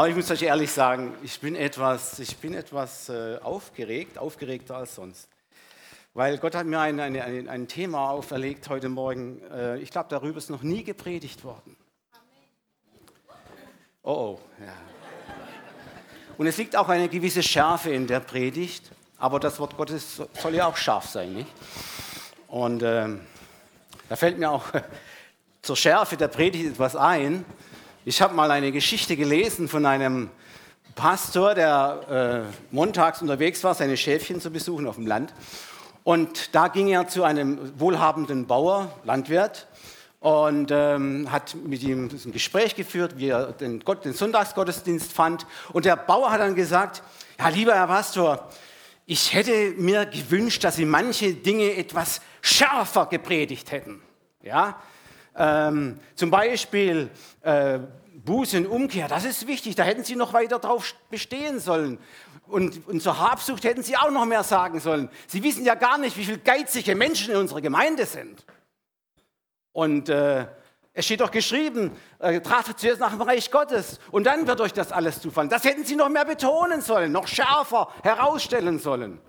Aber ich muss euch ehrlich sagen, ich bin etwas, ich bin etwas äh, aufgeregt, aufgeregter als sonst. Weil Gott hat mir ein, ein, ein, ein Thema auferlegt heute Morgen. Äh, ich glaube, darüber ist noch nie gepredigt worden. Oh, oh, ja. Und es liegt auch eine gewisse Schärfe in der Predigt, aber das Wort Gottes soll ja auch scharf sein, nicht? Und ähm, da fällt mir auch zur Schärfe der Predigt etwas ein. Ich habe mal eine Geschichte gelesen von einem Pastor, der äh, montags unterwegs war, seine Schäfchen zu besuchen auf dem Land. Und da ging er zu einem wohlhabenden Bauer, Landwirt, und ähm, hat mit ihm ein Gespräch geführt, wie er den, Gott, den Sonntagsgottesdienst fand. Und der Bauer hat dann gesagt, ja, lieber Herr Pastor, ich hätte mir gewünscht, dass Sie manche Dinge etwas schärfer gepredigt hätten. Ja? Ähm, zum Beispiel äh, Buße und Umkehr, das ist wichtig, da hätten Sie noch weiter drauf bestehen sollen. Und, und zur Habsucht hätten Sie auch noch mehr sagen sollen. Sie wissen ja gar nicht, wie viele geizige Menschen in unserer Gemeinde sind. Und äh, es steht doch geschrieben, äh, trachtet zuerst nach dem Reich Gottes und dann wird euch das alles zufallen. Das hätten Sie noch mehr betonen sollen, noch schärfer herausstellen sollen.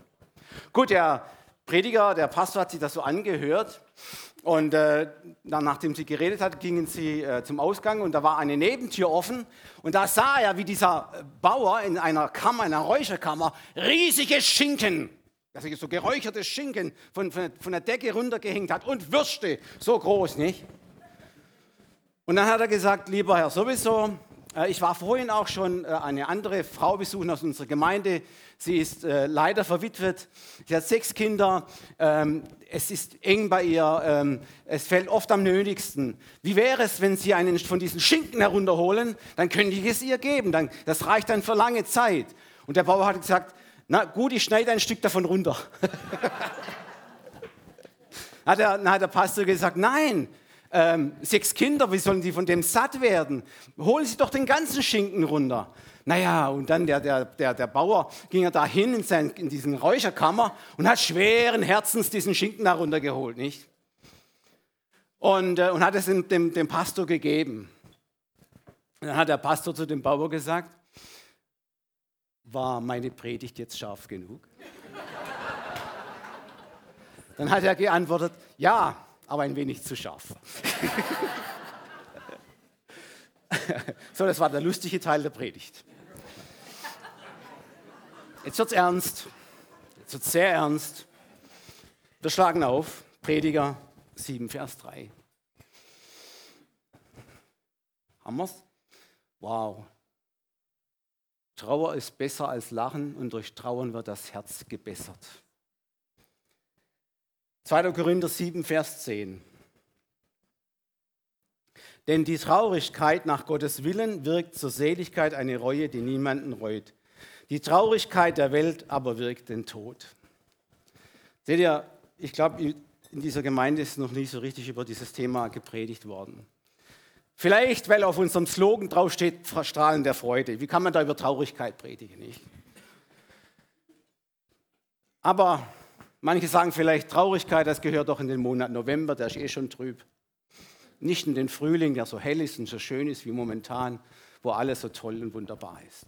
Gut, der Prediger, der Pastor hat sich das so angehört und äh, dann, nachdem sie geredet hat, gingen sie äh, zum Ausgang und da war eine Nebentür offen. Und da sah er, wie dieser Bauer in einer Kammer, in einer Räucherkammer, riesige Schinken, also so geräucherte Schinken von, von, von der Decke runtergehängt hat und Würste, so groß, nicht? Und dann hat er gesagt, lieber Herr, sowieso, äh, ich war vorhin auch schon äh, eine andere Frau besuchen aus unserer Gemeinde. Sie ist äh, leider verwitwet. Sie hat sechs Kinder. Ähm, es ist eng bei ihr. Ähm, es fällt oft am nötigsten. Wie wäre es, wenn Sie einen von diesen Schinken herunterholen? Dann könnte ich es ihr geben. Das reicht dann für lange Zeit. Und der Bauer hat gesagt, na gut, ich schneide ein Stück davon runter. dann hat der Pastor gesagt, nein, ähm, sechs Kinder, wie sollen die von dem satt werden? Holen Sie doch den ganzen Schinken runter. Naja, und dann der, der, der, der Bauer ging er da hin in, sein, in diesen Räucherkammer und hat schweren Herzens diesen Schinken da runtergeholt, nicht? Und, äh, und hat es dem, dem, dem Pastor gegeben. Und dann hat der Pastor zu dem Bauer gesagt, war meine Predigt jetzt scharf genug? Dann hat er geantwortet, ja, aber ein wenig zu scharf. so, das war der lustige Teil der Predigt. Jetzt wird es ernst. Jetzt wird es sehr ernst. Wir schlagen auf, Prediger 7, Vers 3. Haben wir es? Wow. Trauer ist besser als Lachen und durch Trauern wird das Herz gebessert. 2. Korinther 7, Vers 10. Denn die Traurigkeit nach Gottes Willen wirkt zur Seligkeit eine Reue, die niemanden reut. Die Traurigkeit der Welt aber wirkt den Tod. Seht ihr, ich glaube, in dieser Gemeinde ist noch nicht so richtig über dieses Thema gepredigt worden. Vielleicht, weil auf unserem Slogan draufsteht, Strahlen der Freude. Wie kann man da über Traurigkeit predigen? Nicht? Aber Manche sagen vielleicht Traurigkeit, das gehört doch in den Monat November, der ist eh schon trüb. Nicht in den Frühling, der so hell ist und so schön ist wie momentan, wo alles so toll und wunderbar ist.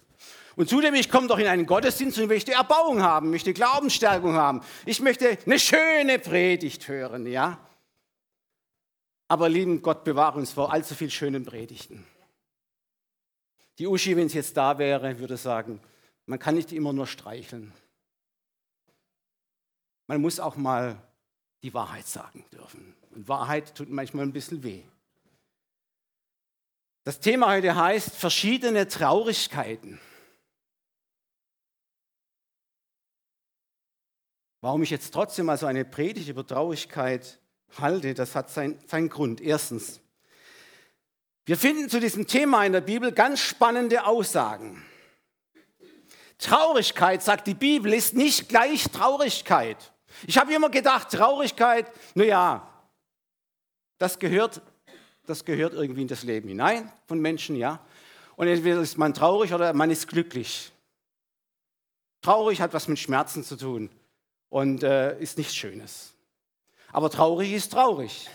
Und zudem, ich komme doch in einen Gottesdienst und möchte Erbauung haben, möchte Glaubensstärkung haben. Ich möchte eine schöne Predigt hören, ja. Aber lieben Gott, bewahre uns vor allzu viel schönen Predigten. Die Uschi, wenn sie jetzt da wäre, würde sagen, man kann nicht immer nur streicheln. Man muss auch mal die Wahrheit sagen dürfen. Und Wahrheit tut manchmal ein bisschen weh. Das Thema heute heißt verschiedene Traurigkeiten. Warum ich jetzt trotzdem also eine Predigt über Traurigkeit halte, das hat seinen sein Grund. Erstens, wir finden zu diesem Thema in der Bibel ganz spannende Aussagen. Traurigkeit, sagt die Bibel, ist nicht gleich Traurigkeit. Ich habe immer gedacht, Traurigkeit, naja, das gehört, das gehört irgendwie in das Leben hinein von Menschen, ja. Und entweder ist man traurig oder man ist glücklich. Traurig hat was mit Schmerzen zu tun und äh, ist nichts Schönes. Aber traurig ist traurig.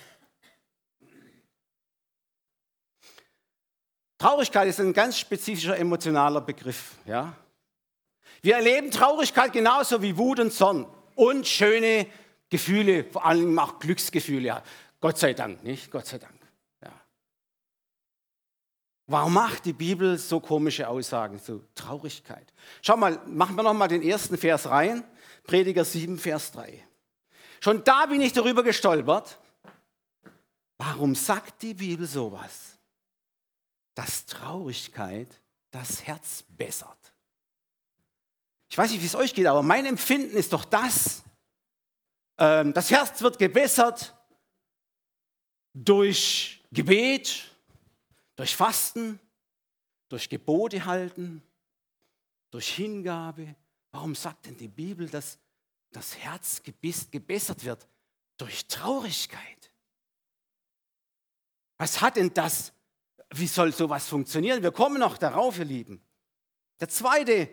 Traurigkeit ist ein ganz spezifischer emotionaler Begriff. Ja? Wir erleben Traurigkeit genauso wie Wut und Zorn und schöne Gefühle, vor allem auch Glücksgefühle. Gott sei Dank, nicht? Gott sei Dank. Ja. Warum macht die Bibel so komische Aussagen, so Traurigkeit? Schau mal, machen wir noch mal den ersten Vers rein. Prediger 7, Vers 3. Schon da bin ich darüber gestolpert. Warum sagt die Bibel sowas? Dass Traurigkeit das Herz bessert. Ich weiß nicht, wie es euch geht, aber mein Empfinden ist doch das. Ähm, das Herz wird gebessert durch Gebet, durch Fasten, durch Gebote halten, durch Hingabe. Warum sagt denn die Bibel, dass das Herz gebessert wird? Durch Traurigkeit. Was hat denn das? Wie soll sowas funktionieren? Wir kommen noch darauf, ihr Lieben. Der zweite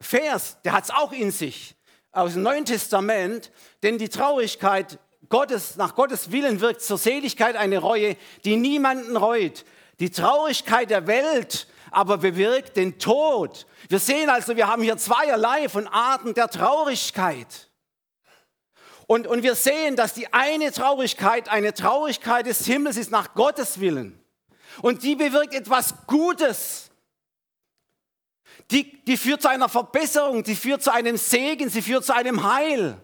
Vers, der hat es auch in sich, aus dem Neuen Testament, denn die Traurigkeit Gottes, nach Gottes Willen wirkt zur Seligkeit eine Reue, die niemanden reut. Die Traurigkeit der Welt aber bewirkt den Tod. Wir sehen also, wir haben hier zweierlei von Arten der Traurigkeit. Und, und wir sehen, dass die eine Traurigkeit eine Traurigkeit des Himmels ist nach Gottes Willen. Und die bewirkt etwas Gutes. Die, die führt zu einer Verbesserung, die führt zu einem Segen, sie führt zu einem Heil.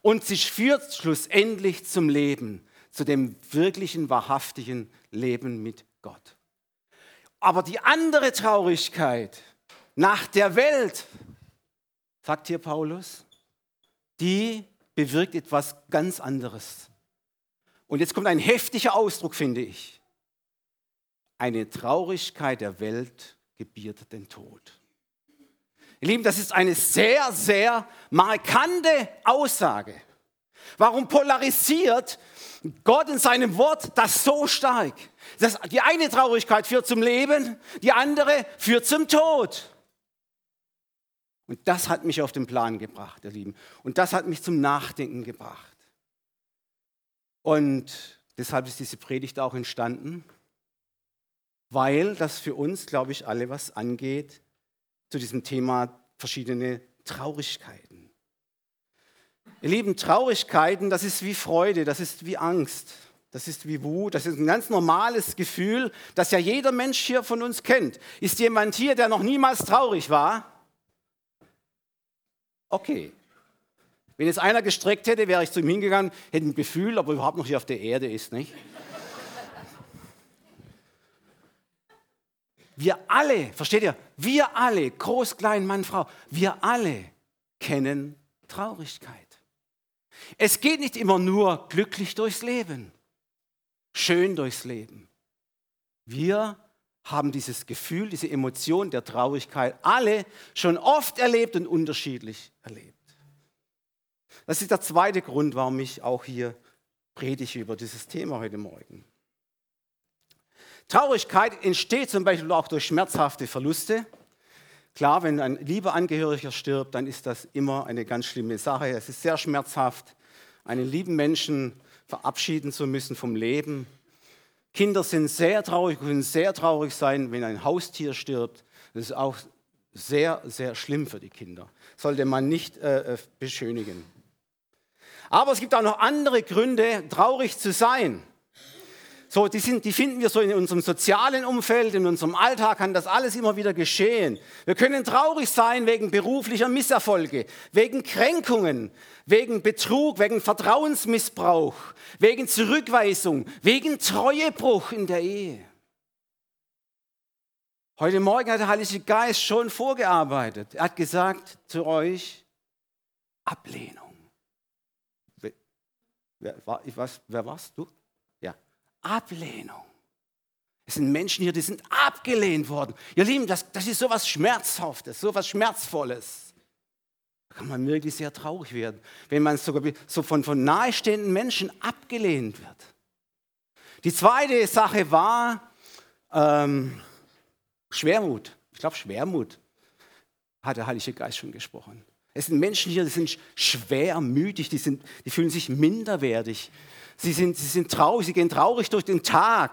Und sie führt schlussendlich zum Leben, zu dem wirklichen, wahrhaftigen Leben mit Gott. Aber die andere Traurigkeit nach der Welt, sagt hier Paulus, die bewirkt etwas ganz anderes. Und jetzt kommt ein heftiger Ausdruck, finde ich. Eine Traurigkeit der Welt gebiert den Tod. Ihr Lieben, das ist eine sehr, sehr markante Aussage. Warum polarisiert Gott in seinem Wort das so stark? Das, die eine Traurigkeit führt zum Leben, die andere führt zum Tod. Und das hat mich auf den Plan gebracht, ihr Lieben. Und das hat mich zum Nachdenken gebracht. Und deshalb ist diese Predigt auch entstanden, weil das für uns, glaube ich, alle was angeht zu diesem Thema verschiedene Traurigkeiten. Ihr Lieben, Traurigkeiten, das ist wie Freude, das ist wie Angst, das ist wie Wut, das ist ein ganz normales Gefühl, das ja jeder Mensch hier von uns kennt. Ist jemand hier, der noch niemals traurig war? Okay. Wenn jetzt einer gestreckt hätte, wäre ich zu ihm hingegangen, hätte ein Gefühl, ob er überhaupt noch hier auf der Erde ist, nicht? Wir alle, versteht ihr? Wir alle, groß, klein, Mann, Frau, wir alle kennen Traurigkeit. Es geht nicht immer nur glücklich durchs Leben, schön durchs Leben. Wir haben dieses Gefühl, diese Emotion der Traurigkeit alle schon oft erlebt und unterschiedlich erlebt. Das ist der zweite Grund, warum ich auch hier predige über dieses Thema heute Morgen. Traurigkeit entsteht zum Beispiel auch durch schmerzhafte Verluste. Klar, wenn ein lieber Angehöriger stirbt, dann ist das immer eine ganz schlimme Sache. Es ist sehr schmerzhaft, einen lieben Menschen verabschieden zu müssen vom Leben. Kinder sind sehr traurig, können sehr traurig sein, wenn ein Haustier stirbt. Das ist auch sehr, sehr schlimm für die Kinder. Sollte man nicht äh, äh, beschönigen. Aber es gibt auch noch andere Gründe, traurig zu sein. So, die, sind, die finden wir so in unserem sozialen Umfeld, in unserem Alltag kann das alles immer wieder geschehen. Wir können traurig sein wegen beruflicher Misserfolge, wegen Kränkungen, wegen Betrug, wegen Vertrauensmissbrauch, wegen Zurückweisung, wegen Treuebruch in der Ehe. Heute Morgen hat der Heilige Geist schon vorgearbeitet. Er hat gesagt zu euch, Ablehnung. Wer, war, was, wer warst du? Ablehnung. Es sind Menschen hier, die sind abgelehnt worden. Ihr Lieben, das, das ist so etwas Schmerzhaftes, so etwas Schmerzvolles. Da kann man wirklich sehr traurig werden, wenn man sogar so von, von nahestehenden Menschen abgelehnt wird. Die zweite Sache war ähm, Schwermut. Ich glaube, Schwermut hat der Heilige Geist schon gesprochen. Es sind Menschen hier, die sind schwermütig, die, sind, die fühlen sich minderwertig. Sie sind, sie sind traurig, sie gehen traurig durch den Tag.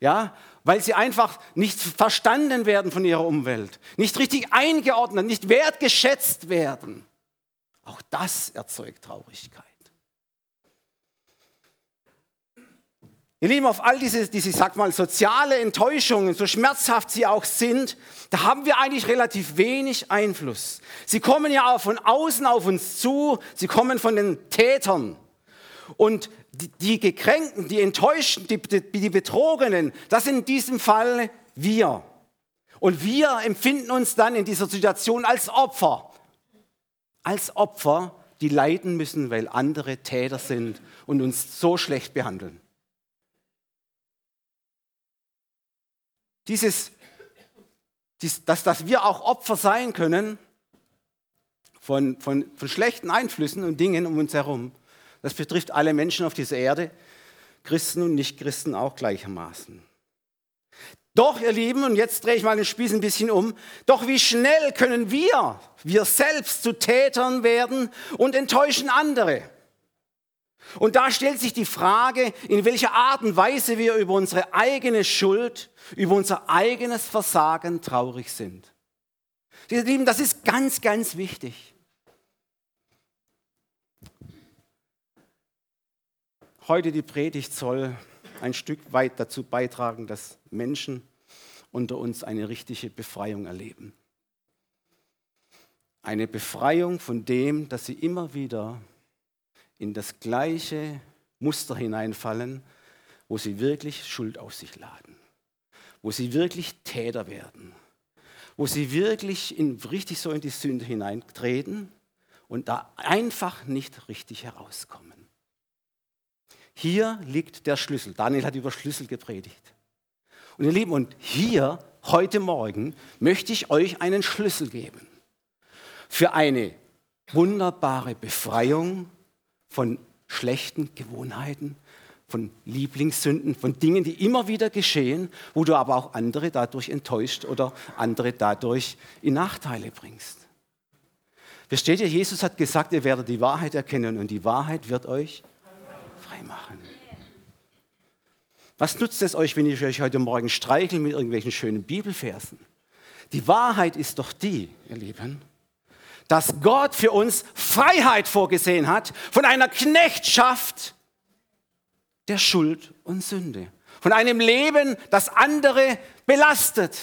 ja, weil sie einfach nicht verstanden werden von ihrer Umwelt, nicht richtig eingeordnet, nicht wertgeschätzt werden. Auch das erzeugt Traurigkeit. Ihr Lieben, auf all diese, diese, sag mal, soziale Enttäuschungen, so schmerzhaft sie auch sind, da haben wir eigentlich relativ wenig Einfluss. Sie kommen ja auch von außen auf uns zu, sie kommen von den Tätern. Und die, die Gekränkten, die Enttäuschten, die, die, die Betrogenen, das sind in diesem Fall wir. Und wir empfinden uns dann in dieser Situation als Opfer. Als Opfer, die leiden müssen, weil andere Täter sind und uns so schlecht behandeln. Dieses, dies, dass, dass wir auch Opfer sein können von, von, von schlechten Einflüssen und Dingen um uns herum, das betrifft alle Menschen auf dieser Erde, Christen und Nichtchristen auch gleichermaßen. Doch, ihr Lieben, und jetzt drehe ich mal den Spieß ein bisschen um, doch wie schnell können wir, wir selbst zu Tätern werden und enttäuschen andere? Und da stellt sich die Frage, in welcher Art und Weise wir über unsere eigene Schuld, über unser eigenes Versagen traurig sind. Ihr Lieben, das ist ganz, ganz wichtig. Heute die Predigt soll ein Stück weit dazu beitragen, dass Menschen unter uns eine richtige Befreiung erleben. Eine Befreiung von dem, dass sie immer wieder in das gleiche Muster hineinfallen, wo sie wirklich Schuld auf sich laden, wo sie wirklich Täter werden, wo sie wirklich in, richtig so in die Sünde hineintreten und da einfach nicht richtig herauskommen. Hier liegt der Schlüssel. Daniel hat über Schlüssel gepredigt. Und ihr Lieben, und hier, heute Morgen, möchte ich euch einen Schlüssel geben für eine wunderbare Befreiung von schlechten Gewohnheiten, von Lieblingssünden, von Dingen, die immer wieder geschehen, wo du aber auch andere dadurch enttäuscht oder andere dadurch in Nachteile bringst. Versteht ihr, Jesus hat gesagt, ihr werdet die Wahrheit erkennen und die Wahrheit wird euch frei machen. Was nutzt es euch, wenn ich euch heute Morgen streichel mit irgendwelchen schönen Bibelversen? Die Wahrheit ist doch die, ihr Lieben, dass Gott für uns Freiheit vorgesehen hat von einer Knechtschaft der Schuld und Sünde. Von einem Leben, das andere belastet.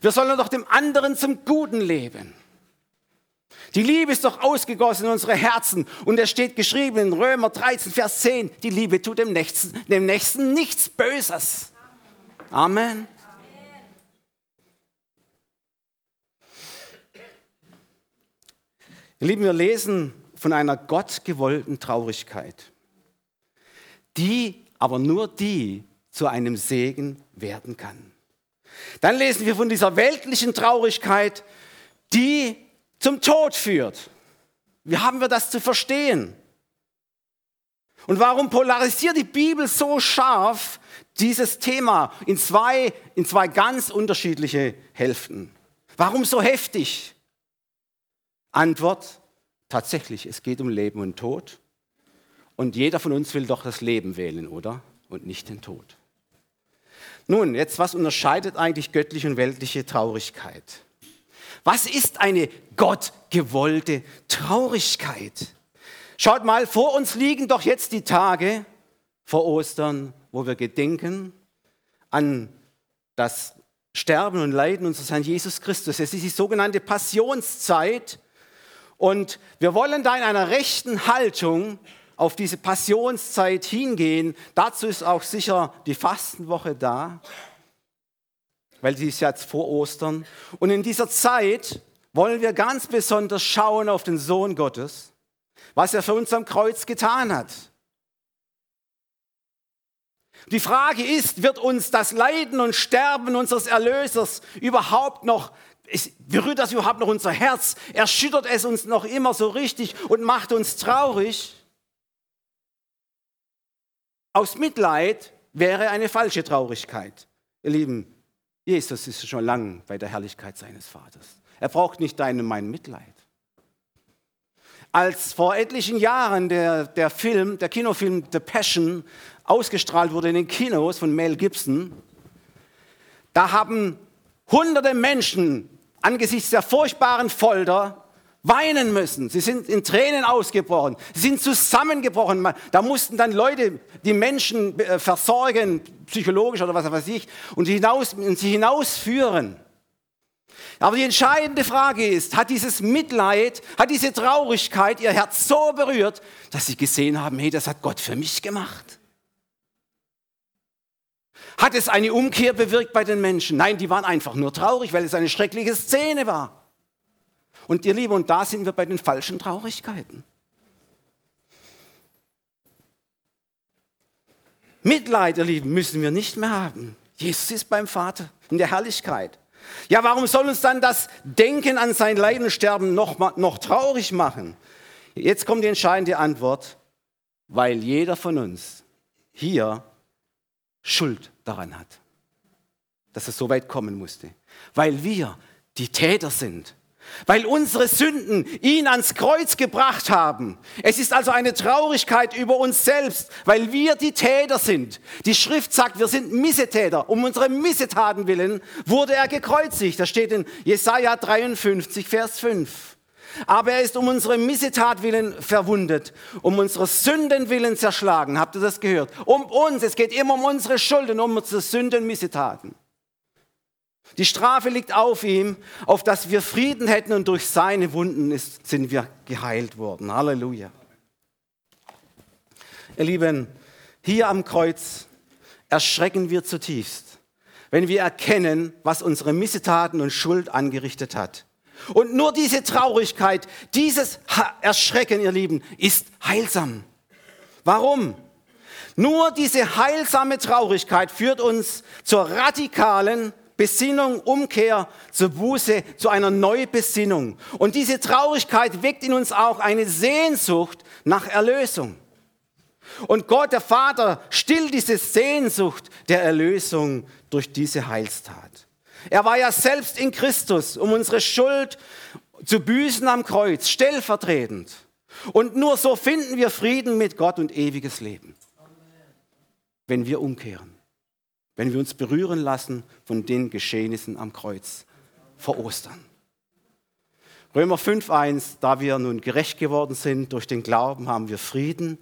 Wir sollen doch dem anderen zum Guten leben. Die Liebe ist doch ausgegossen in unsere Herzen. Und es steht geschrieben in Römer 13, Vers 10, die Liebe tut dem Nächsten, dem Nächsten nichts Böses. Amen. Ihr Lieben, wir lesen von einer gottgewollten Traurigkeit, die aber nur die zu einem Segen werden kann. Dann lesen wir von dieser weltlichen Traurigkeit, die zum Tod führt. Wie haben wir das zu verstehen? Und warum polarisiert die Bibel so scharf dieses Thema in zwei, in zwei ganz unterschiedliche Hälften? Warum so heftig? Antwort, tatsächlich, es geht um Leben und Tod. Und jeder von uns will doch das Leben wählen, oder? Und nicht den Tod. Nun, jetzt, was unterscheidet eigentlich göttliche und weltliche Traurigkeit? Was ist eine gottgewollte Traurigkeit? Schaut mal, vor uns liegen doch jetzt die Tage vor Ostern, wo wir gedenken an das Sterben und Leiden unseres Herrn Jesus Christus. Es ist die sogenannte Passionszeit, und wir wollen da in einer rechten Haltung auf diese Passionszeit hingehen. Dazu ist auch sicher die Fastenwoche da, weil sie ist jetzt vor Ostern. Und in dieser Zeit wollen wir ganz besonders schauen auf den Sohn Gottes, was er für uns am Kreuz getan hat. Die Frage ist, wird uns das Leiden und Sterben unseres Erlösers überhaupt noch berührt das überhaupt noch unser Herz? Erschüttert es uns noch immer so richtig und macht uns traurig? Aus Mitleid wäre eine falsche Traurigkeit. Ihr Lieben, Jesus ist schon lang bei der Herrlichkeit seines Vaters. Er braucht nicht dein und mein Mitleid. als vor etlichen Jahren der, der Film, der Kinofilm The Passion ausgestrahlt wurde in den Kinos von Mel Gibson, da haben hunderte Menschen angesichts der furchtbaren Folter weinen müssen. Sie sind in Tränen ausgebrochen. Sie sind zusammengebrochen. Da mussten dann Leute die Menschen äh, versorgen, psychologisch oder was weiß ich, und sie, hinaus, und sie hinausführen. Aber die entscheidende Frage ist, hat dieses Mitleid, hat diese Traurigkeit ihr Herz so berührt, dass sie gesehen haben, hey, das hat Gott für mich gemacht? Hat es eine Umkehr bewirkt bei den Menschen? Nein, die waren einfach nur traurig, weil es eine schreckliche Szene war. Und ihr Lieben, und da sind wir bei den falschen Traurigkeiten. Mitleid, ihr Lieben, müssen wir nicht mehr haben. Jesus ist beim Vater in der Herrlichkeit. Ja, warum soll uns dann das Denken an sein Leiden und Sterben noch, noch traurig machen? Jetzt kommt die entscheidende Antwort, weil jeder von uns hier Schuld daran hat, dass es so weit kommen musste. Weil wir die Täter sind weil unsere Sünden ihn ans Kreuz gebracht haben. Es ist also eine Traurigkeit über uns selbst, weil wir die Täter sind. Die Schrift sagt, wir sind Missetäter. Um unsere Missetaten willen wurde er gekreuzigt. Das steht in Jesaja 53, Vers 5. Aber er ist um unsere Missetat willen verwundet, um unsere Sünden willen zerschlagen. Habt ihr das gehört? Um uns. Es geht immer um unsere Schulden, um unsere Sünden, Missetaten. Die Strafe liegt auf ihm, auf dass wir Frieden hätten und durch seine Wunden ist, sind wir geheilt worden. Halleluja. Ihr Lieben, hier am Kreuz erschrecken wir zutiefst, wenn wir erkennen, was unsere Missetaten und Schuld angerichtet hat. Und nur diese Traurigkeit, dieses Erschrecken, ihr Lieben, ist heilsam. Warum? Nur diese heilsame Traurigkeit führt uns zur radikalen Besinnung, Umkehr zur Buße, zu einer Neubesinnung. Und diese Traurigkeit weckt in uns auch eine Sehnsucht nach Erlösung. Und Gott, der Vater, stillt diese Sehnsucht der Erlösung durch diese Heilstat. Er war ja selbst in Christus, um unsere Schuld zu büßen am Kreuz, stellvertretend. Und nur so finden wir Frieden mit Gott und ewiges Leben, wenn wir umkehren wenn wir uns berühren lassen von den Geschehnissen am Kreuz vor Ostern. Römer 5.1, da wir nun gerecht geworden sind durch den Glauben, haben wir Frieden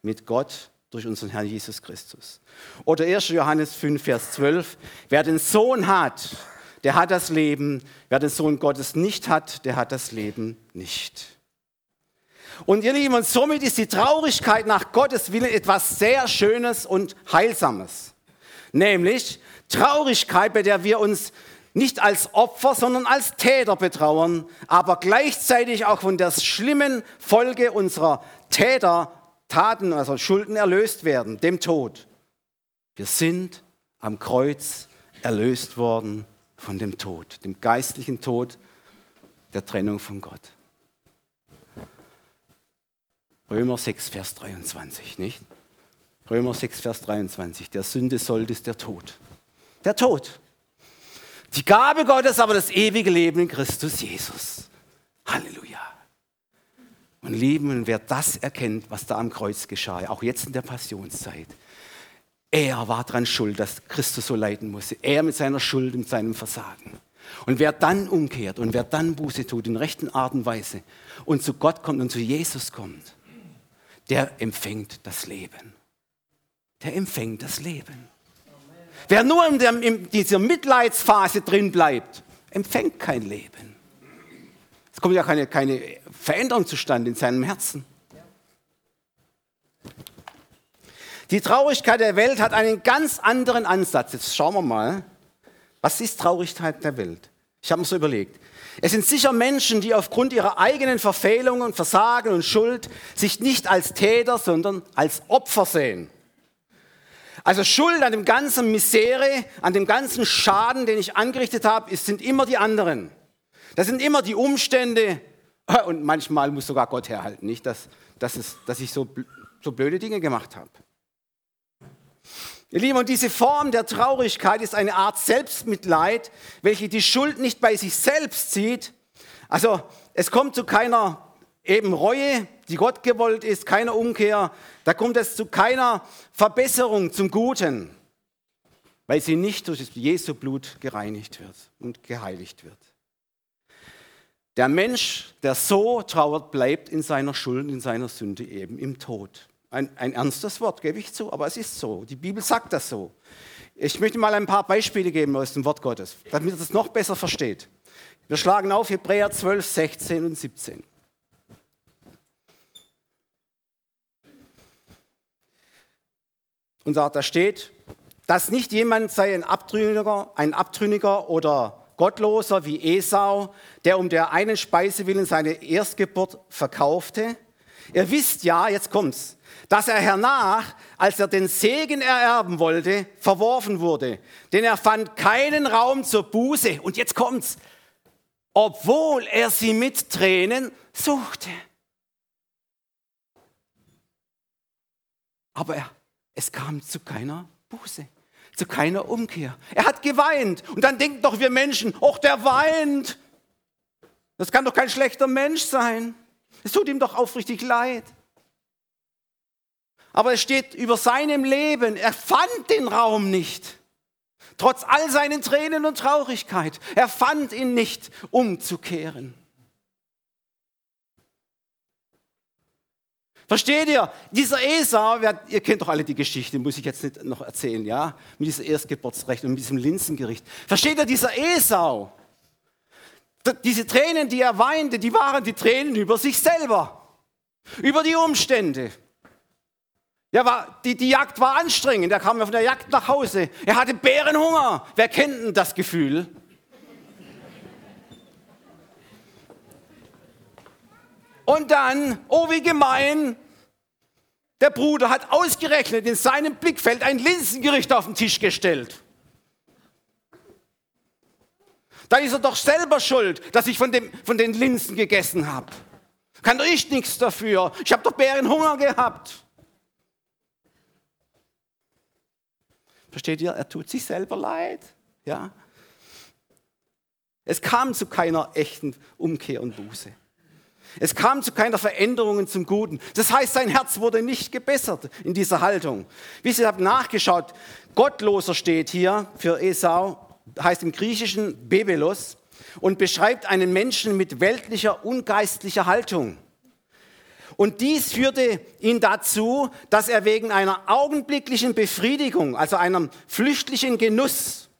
mit Gott durch unseren Herrn Jesus Christus. Oder 1. Johannes 5, Vers 12, wer den Sohn hat, der hat das Leben, wer den Sohn Gottes nicht hat, der hat das Leben nicht. Und ihr Lieben, und somit ist die Traurigkeit nach Gottes Willen etwas sehr Schönes und Heilsames nämlich Traurigkeit, bei der wir uns nicht als Opfer, sondern als Täter betrauern, aber gleichzeitig auch von der schlimmen Folge unserer Tätertaten, also Schulden erlöst werden, dem Tod. Wir sind am Kreuz erlöst worden von dem Tod, dem geistlichen Tod der Trennung von Gott. Römer 6, Vers 23, nicht? Römer 6, Vers 23. Der Sünde Sold ist der Tod. Der Tod. Die Gabe Gottes aber das ewige Leben in Christus Jesus. Halleluja. Und lieben, und wer das erkennt, was da am Kreuz geschah, auch jetzt in der Passionszeit, er war daran schuld, dass Christus so leiden musste. Er mit seiner Schuld und seinem Versagen. Und wer dann umkehrt und wer dann Buße tut in rechten Art und Weise und zu Gott kommt und zu Jesus kommt, der empfängt das Leben der empfängt das Leben. Wer nur in, der, in dieser Mitleidsphase drin bleibt, empfängt kein Leben. Es kommt ja keine, keine Veränderung zustande in seinem Herzen. Die Traurigkeit der Welt hat einen ganz anderen Ansatz. Jetzt schauen wir mal, was ist Traurigkeit der Welt? Ich habe mir so überlegt. Es sind sicher Menschen, die aufgrund ihrer eigenen Verfehlungen, Versagen und Schuld sich nicht als Täter, sondern als Opfer sehen. Also Schuld an dem ganzen Misere, an dem ganzen Schaden, den ich angerichtet habe, sind immer die anderen. Das sind immer die Umstände und manchmal muss sogar Gott herhalten, nicht, dass, dass, es, dass ich so, so blöde Dinge gemacht habe. Ihr Lieben, und diese Form der Traurigkeit ist eine Art Selbstmitleid, welche die Schuld nicht bei sich selbst sieht. Also es kommt zu keiner eben Reue, die Gott gewollt ist, keine Umkehr, da kommt es zu keiner Verbesserung zum Guten, weil sie nicht durch das Jesu Blut gereinigt wird und geheiligt wird. Der Mensch, der so trauert, bleibt in seiner Schuld, in seiner Sünde eben im Tod. Ein, ein ernstes Wort, gebe ich zu, aber es ist so. Die Bibel sagt das so. Ich möchte mal ein paar Beispiele geben aus dem Wort Gottes, damit ihr das noch besser versteht. Wir schlagen auf Hebräer 12, 16 und 17. Und da steht, dass nicht jemand sei ein Abtrünniger, ein Abtrünniger oder Gottloser wie Esau, der um der einen Speise willen seine Erstgeburt verkaufte. Ihr wisst ja, jetzt kommt's, dass er hernach, als er den Segen ererben wollte, verworfen wurde. Denn er fand keinen Raum zur Buße. Und jetzt kommt's, obwohl er sie mit Tränen suchte. Aber er, es kam zu keiner Buße zu keiner Umkehr. Er hat geweint. Und dann denken doch wir Menschen, ach, der weint. Das kann doch kein schlechter Mensch sein. Es tut ihm doch aufrichtig leid. Aber es steht über seinem Leben, er fand den Raum nicht. Trotz all seinen Tränen und Traurigkeit. Er fand ihn nicht, umzukehren. Versteht ihr? Dieser Esau, ihr kennt doch alle die Geschichte, muss ich jetzt nicht noch erzählen, ja? Mit diesem Erstgeburtsrecht und mit diesem Linsengericht. Versteht ihr, dieser Esau, diese Tränen, die er weinte, die waren die Tränen über sich selber, über die Umstände. Ja, war, die, die Jagd war anstrengend, er kam von der Jagd nach Hause, er hatte Bärenhunger. Wer kennt denn das Gefühl? Und dann, oh wie gemein, der Bruder hat ausgerechnet in seinem Blickfeld ein Linsengericht auf den Tisch gestellt. Da ist er doch selber schuld, dass ich von, dem, von den Linsen gegessen habe. Kann doch ich nichts dafür. Ich habe doch Bärenhunger gehabt. Versteht ihr? Er tut sich selber leid. Ja? Es kam zu keiner echten Umkehr und Buße. Es kam zu keiner Veränderung zum Guten. Das heißt, sein Herz wurde nicht gebessert in dieser Haltung. Wie ihr habt nachgeschaut, Gottloser steht hier für Esau, heißt im Griechischen Bebelos und beschreibt einen Menschen mit weltlicher, ungeistlicher Haltung. Und dies führte ihn dazu, dass er wegen einer augenblicklichen Befriedigung, also einem flüchtlichen Genuss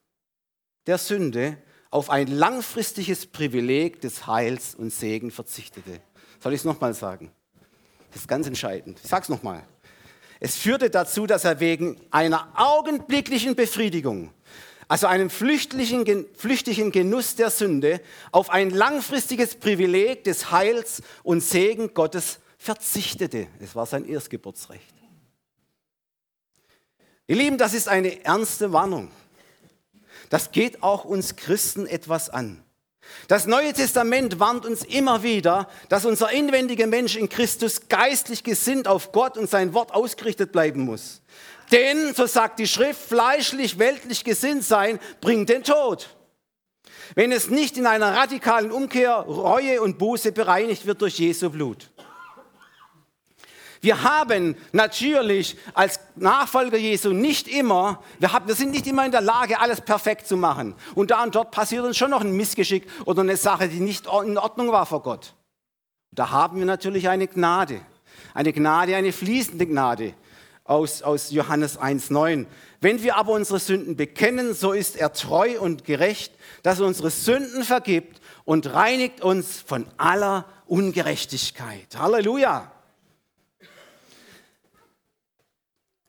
der Sünde, auf ein langfristiges Privileg des Heils und Segen verzichtete. Soll ich es nochmal sagen? Das ist ganz entscheidend. Ich sage es nochmal. Es führte dazu, dass er wegen einer augenblicklichen Befriedigung, also einem flüchtigen, Genuss der Sünde, auf ein langfristiges Privileg des Heils und Segen Gottes verzichtete. Es war sein Erstgeburtsrecht. Ihr Lieben, das ist eine ernste Warnung. Das geht auch uns Christen etwas an. Das Neue Testament warnt uns immer wieder, dass unser inwendiger Mensch in Christus geistlich gesinnt auf Gott und sein Wort ausgerichtet bleiben muss. Denn, so sagt die Schrift, fleischlich, weltlich gesinnt sein bringt den Tod. Wenn es nicht in einer radikalen Umkehr, Reue und Buße bereinigt wird durch Jesu Blut. Wir haben natürlich als Nachfolger Jesu nicht immer, wir, haben, wir sind nicht immer in der Lage, alles perfekt zu machen. Und da und dort passiert uns schon noch ein Missgeschick oder eine Sache, die nicht in Ordnung war vor Gott. Da haben wir natürlich eine Gnade. Eine Gnade, eine fließende Gnade aus, aus Johannes 1,9. Wenn wir aber unsere Sünden bekennen, so ist er treu und gerecht, dass er unsere Sünden vergibt und reinigt uns von aller Ungerechtigkeit. Halleluja.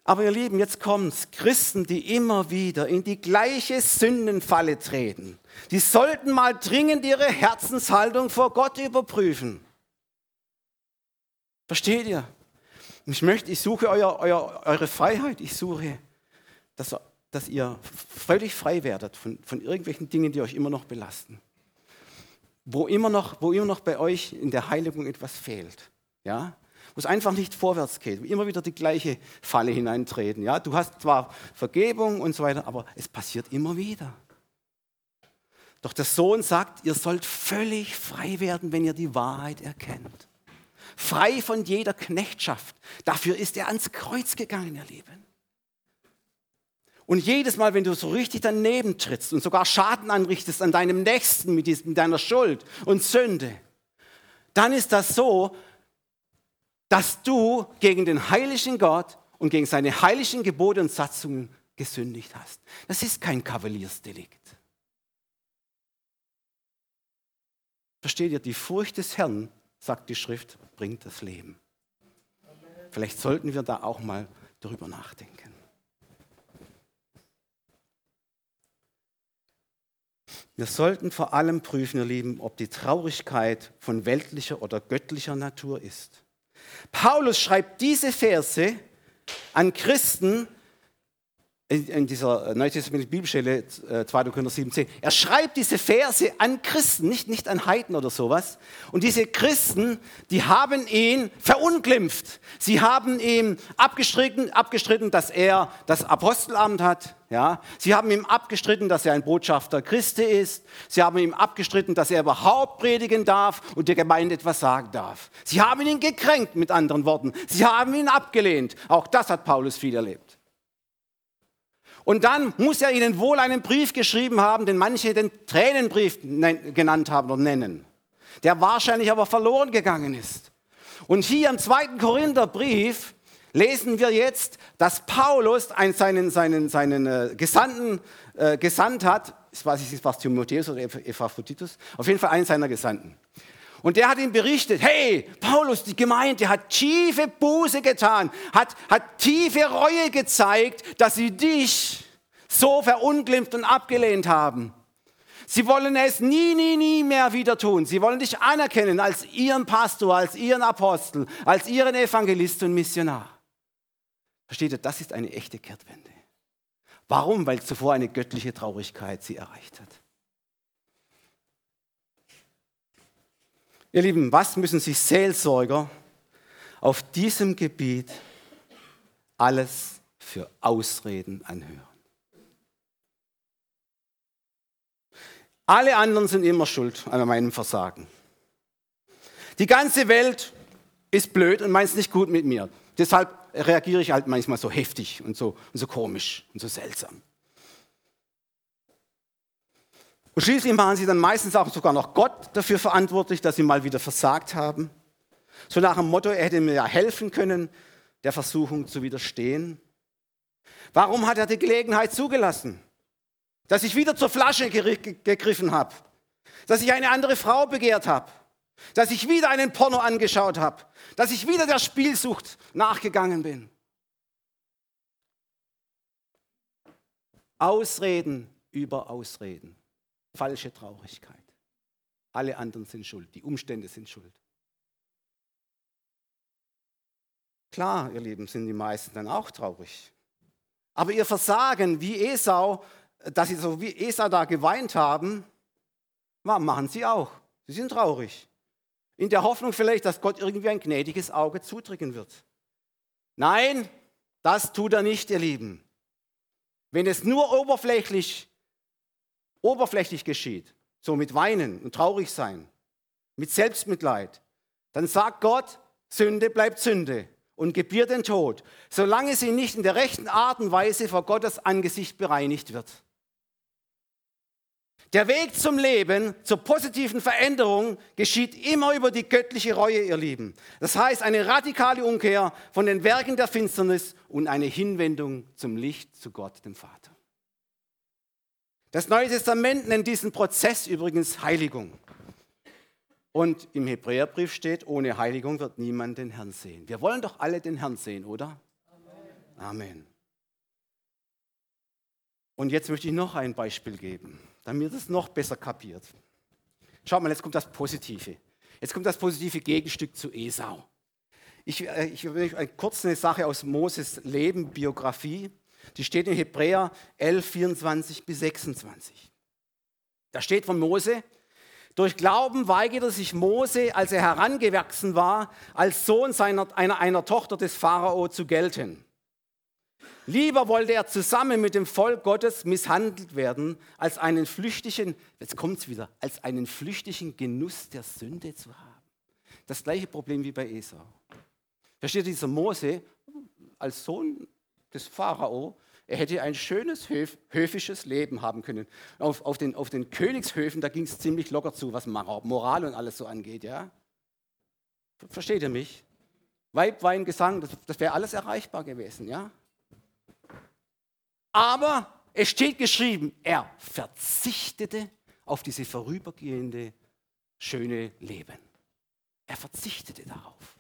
Aber ihr Lieben, jetzt kommt's. Christen, die immer wieder in die gleiche Sündenfalle treten, die sollten mal dringend ihre Herzenshaltung vor Gott überprüfen. Versteht ihr? Ich möchte, ich suche euer, euer, eure Freiheit. Ich suche, dass, dass ihr völlig frei werdet von, von irgendwelchen Dingen, die euch immer noch belasten. Wo immer noch, wo immer noch bei euch in der Heiligung etwas fehlt. Ja? Wo es einfach nicht vorwärts geht, wo immer wieder die gleiche Falle hineintreten. Ja, du hast zwar Vergebung und so weiter, aber es passiert immer wieder. Doch der Sohn sagt, ihr sollt völlig frei werden, wenn ihr die Wahrheit erkennt. frei von jeder Knechtschaft. Dafür ist er ans Kreuz gegangen, ihr Lieben. Und jedes Mal, wenn du so richtig daneben trittst und sogar Schaden anrichtest an deinem Nächsten mit, deiner Schuld und Sünde, dann ist das so, dass du gegen den heiligen Gott und gegen seine heiligen Gebote und Satzungen gesündigt hast. Das ist kein Kavaliersdelikt. Versteht ihr, die Furcht des Herrn, sagt die Schrift, bringt das Leben. Vielleicht sollten wir da auch mal darüber nachdenken. Wir sollten vor allem prüfen, ihr Lieben, ob die Traurigkeit von weltlicher oder göttlicher Natur ist. Paulus schreibt diese Verse an Christen, in dieser neutestamentlichen Bibelstelle 2. Korinther 17. Er schreibt diese Verse an Christen, nicht, nicht an Heiden oder sowas. Und diese Christen, die haben ihn verunglimpft. Sie haben ihm abgestritten, abgestritten dass er das Apostelamt hat. Ja? Sie haben ihm abgestritten, dass er ein Botschafter Christi ist. Sie haben ihm abgestritten, dass er überhaupt predigen darf und der Gemeinde etwas sagen darf. Sie haben ihn gekränkt, mit anderen Worten. Sie haben ihn abgelehnt. Auch das hat Paulus viel erlebt. Und dann muss er ihnen wohl einen Brief geschrieben haben, den manche den Tränenbrief genannt haben oder nennen, der wahrscheinlich aber verloren gegangen ist. Und hier im zweiten Korintherbrief lesen wir jetzt, dass Paulus einen, seinen, seinen, seinen äh, Gesandten äh, gesandt hat. Ich weiß nicht, was Timotheus oder Epaphroditus, auf jeden Fall einen seiner Gesandten. Und der hat ihm berichtet, hey, Paulus, die Gemeinde hat tiefe Buße getan, hat, hat tiefe Reue gezeigt, dass sie dich so verunglimpft und abgelehnt haben. Sie wollen es nie, nie, nie mehr wieder tun. Sie wollen dich anerkennen als ihren Pastor, als ihren Apostel, als ihren Evangelist und Missionar. Versteht ihr, das ist eine echte Kehrtwende. Warum? Weil zuvor eine göttliche Traurigkeit sie erreicht hat. Ihr Lieben, was müssen sich Seelsorger auf diesem Gebiet alles für Ausreden anhören? Alle anderen sind immer schuld an meinem Versagen. Die ganze Welt ist blöd und meint es nicht gut mit mir. Deshalb reagiere ich halt manchmal so heftig und so, und so komisch und so seltsam. Und schließlich machen sie dann meistens auch sogar noch Gott dafür verantwortlich, dass sie mal wieder versagt haben. So nach dem Motto, er hätte mir ja helfen können, der Versuchung zu widerstehen. Warum hat er die Gelegenheit zugelassen? Dass ich wieder zur Flasche gegriffen habe. Dass ich eine andere Frau begehrt habe. Dass ich wieder einen Porno angeschaut habe. Dass ich wieder der Spielsucht nachgegangen bin. Ausreden über Ausreden falsche Traurigkeit. Alle anderen sind schuld, die Umstände sind schuld. Klar, ihr Lieben, sind die meisten dann auch traurig. Aber ihr Versagen, wie Esau, dass sie so wie Esau da geweint haben, machen sie auch. Sie sind traurig. In der Hoffnung vielleicht, dass Gott irgendwie ein gnädiges Auge zudrücken wird. Nein, das tut er nicht, ihr Lieben. Wenn es nur oberflächlich oberflächlich geschieht, so mit Weinen und traurig sein, mit Selbstmitleid, dann sagt Gott, Sünde bleibt Sünde und gebiert den Tod, solange sie nicht in der rechten Art und Weise vor Gottes Angesicht bereinigt wird. Der Weg zum Leben, zur positiven Veränderung geschieht immer über die göttliche Reue, ihr Lieben. Das heißt eine radikale Umkehr von den Werken der Finsternis und eine Hinwendung zum Licht, zu Gott, dem Vater. Das Neue Testament nennt diesen Prozess übrigens Heiligung. Und im Hebräerbrief steht, ohne Heiligung wird niemand den Herrn sehen. Wir wollen doch alle den Herrn sehen, oder? Amen. Amen. Und jetzt möchte ich noch ein Beispiel geben, damit ihr das noch besser kapiert. Schaut mal, jetzt kommt das Positive. Jetzt kommt das positive Gegenstück zu Esau. Ich, äh, ich will euch kurz eine Sache aus Moses Leben, Biografie die steht in Hebräer 11, 24 bis 26. Da steht von Mose, durch Glauben weigerte sich Mose, als er herangewachsen war, als Sohn seiner, einer, einer Tochter des Pharao zu gelten. Lieber wollte er zusammen mit dem Volk Gottes misshandelt werden, als einen flüchtigen, jetzt kommt es wieder, als einen flüchtigen Genuss der Sünde zu haben. das gleiche Problem wie bei Esau. Versteht dieser Mose als Sohn des Pharao, er hätte ein schönes, höfisches Leben haben können. Auf, auf, den, auf den Königshöfen, da ging es ziemlich locker zu, was Moral und alles so angeht. Ja? Versteht ihr mich? Weib, Wein, Gesang, das, das wäre alles erreichbar gewesen. Ja? Aber es steht geschrieben, er verzichtete auf diese vorübergehende schöne Leben. Er verzichtete darauf.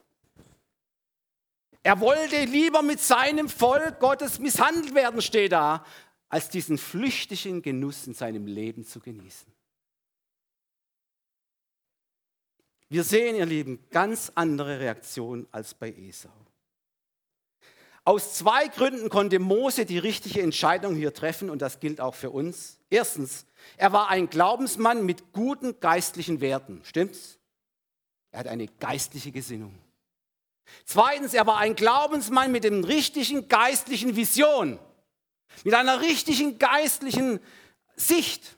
Er wollte lieber mit seinem Volk Gottes misshandelt werden, steht da, als diesen flüchtigen Genuss in seinem Leben zu genießen. Wir sehen, ihr Lieben, ganz andere Reaktionen als bei Esau. Aus zwei Gründen konnte Mose die richtige Entscheidung hier treffen und das gilt auch für uns. Erstens, er war ein Glaubensmann mit guten geistlichen Werten. Stimmt's? Er hat eine geistliche Gesinnung. Zweitens, er war ein Glaubensmann mit dem richtigen geistlichen Vision, mit einer richtigen geistlichen Sicht.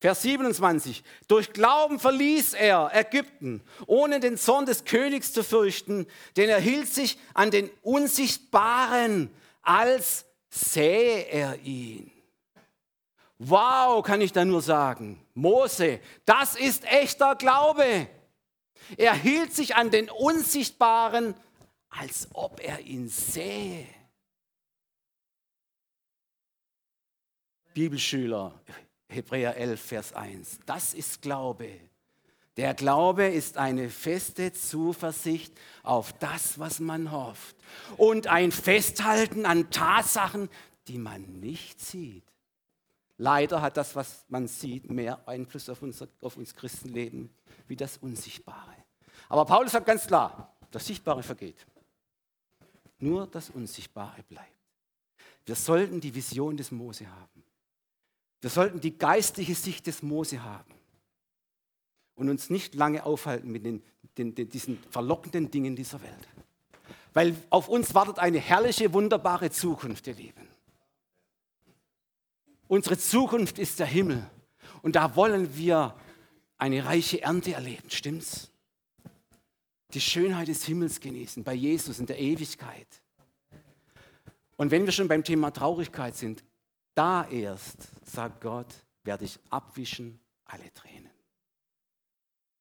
Vers 27. Durch Glauben verließ er Ägypten, ohne den Zorn des Königs zu fürchten, denn er hielt sich an den Unsichtbaren, als sähe er ihn. Wow, kann ich da nur sagen. Mose, das ist echter Glaube. Er hielt sich an den Unsichtbaren, als ob er ihn sähe. Bibelschüler, Hebräer 11, Vers 1. Das ist Glaube. Der Glaube ist eine feste Zuversicht auf das, was man hofft. Und ein Festhalten an Tatsachen, die man nicht sieht. Leider hat das, was man sieht, mehr Einfluss auf unser, auf uns Christenleben wie das Unsichtbare. Aber Paulus sagt ganz klar, das Sichtbare vergeht. Nur das Unsichtbare bleibt. Wir sollten die Vision des Mose haben. Wir sollten die geistliche Sicht des Mose haben und uns nicht lange aufhalten mit den, den, den, diesen verlockenden Dingen dieser Welt. Weil auf uns wartet eine herrliche, wunderbare Zukunft, ihr Lieben. Unsere Zukunft ist der Himmel. Und da wollen wir eine reiche Ernte erleben, stimmt's? Die Schönheit des Himmels genießen, bei Jesus in der Ewigkeit. Und wenn wir schon beim Thema Traurigkeit sind, da erst, sagt Gott, werde ich abwischen alle Tränen.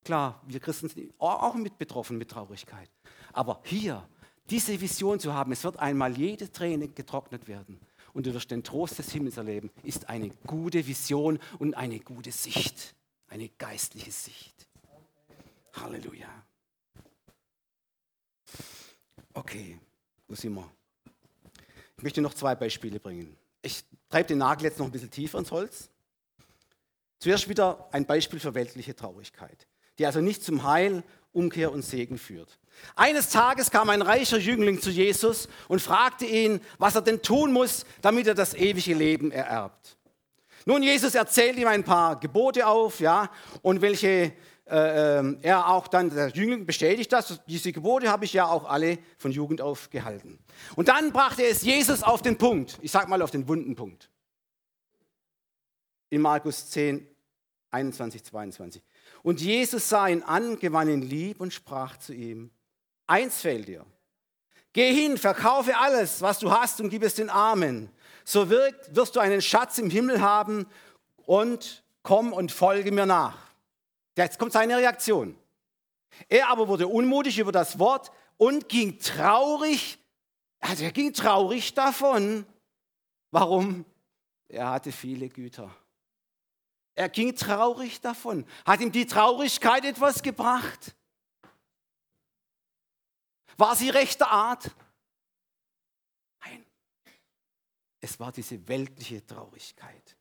Klar, wir Christen sind auch mit betroffen mit Traurigkeit. Aber hier, diese Vision zu haben, es wird einmal jede Träne getrocknet werden und du wirst den Trost des Himmels erleben, ist eine gute Vision und eine gute Sicht, eine geistliche Sicht. Halleluja. Okay, wo sind wir? Ich möchte noch zwei Beispiele bringen. Ich treibe den Nagel jetzt noch ein bisschen tiefer ins Holz. Zuerst wieder ein Beispiel für weltliche Traurigkeit, die also nicht zum Heil, Umkehr und Segen führt. Eines Tages kam ein reicher Jüngling zu Jesus und fragte ihn, was er denn tun muss, damit er das ewige Leben ererbt. Nun, Jesus erzählt ihm ein paar Gebote auf, ja, und welche äh, ähm, er auch dann, der Jüngling bestätigt das, diese Gebote habe ich ja auch alle von Jugend auf gehalten. Und dann brachte es Jesus auf den Punkt, ich sage mal auf den wunden Punkt. In Markus 10, 21, 22. Und Jesus sah ihn an, gewann ihn lieb und sprach zu ihm, eins fehlt dir. Geh hin, verkaufe alles, was du hast und gib es den Armen. So wirst du einen Schatz im Himmel haben und komm und folge mir nach. Jetzt kommt seine Reaktion. Er aber wurde unmutig über das Wort und ging traurig, also er ging traurig davon. Warum? Er hatte viele Güter. Er ging traurig davon. Hat ihm die Traurigkeit etwas gebracht? War sie rechter Art? Nein. Es war diese weltliche Traurigkeit.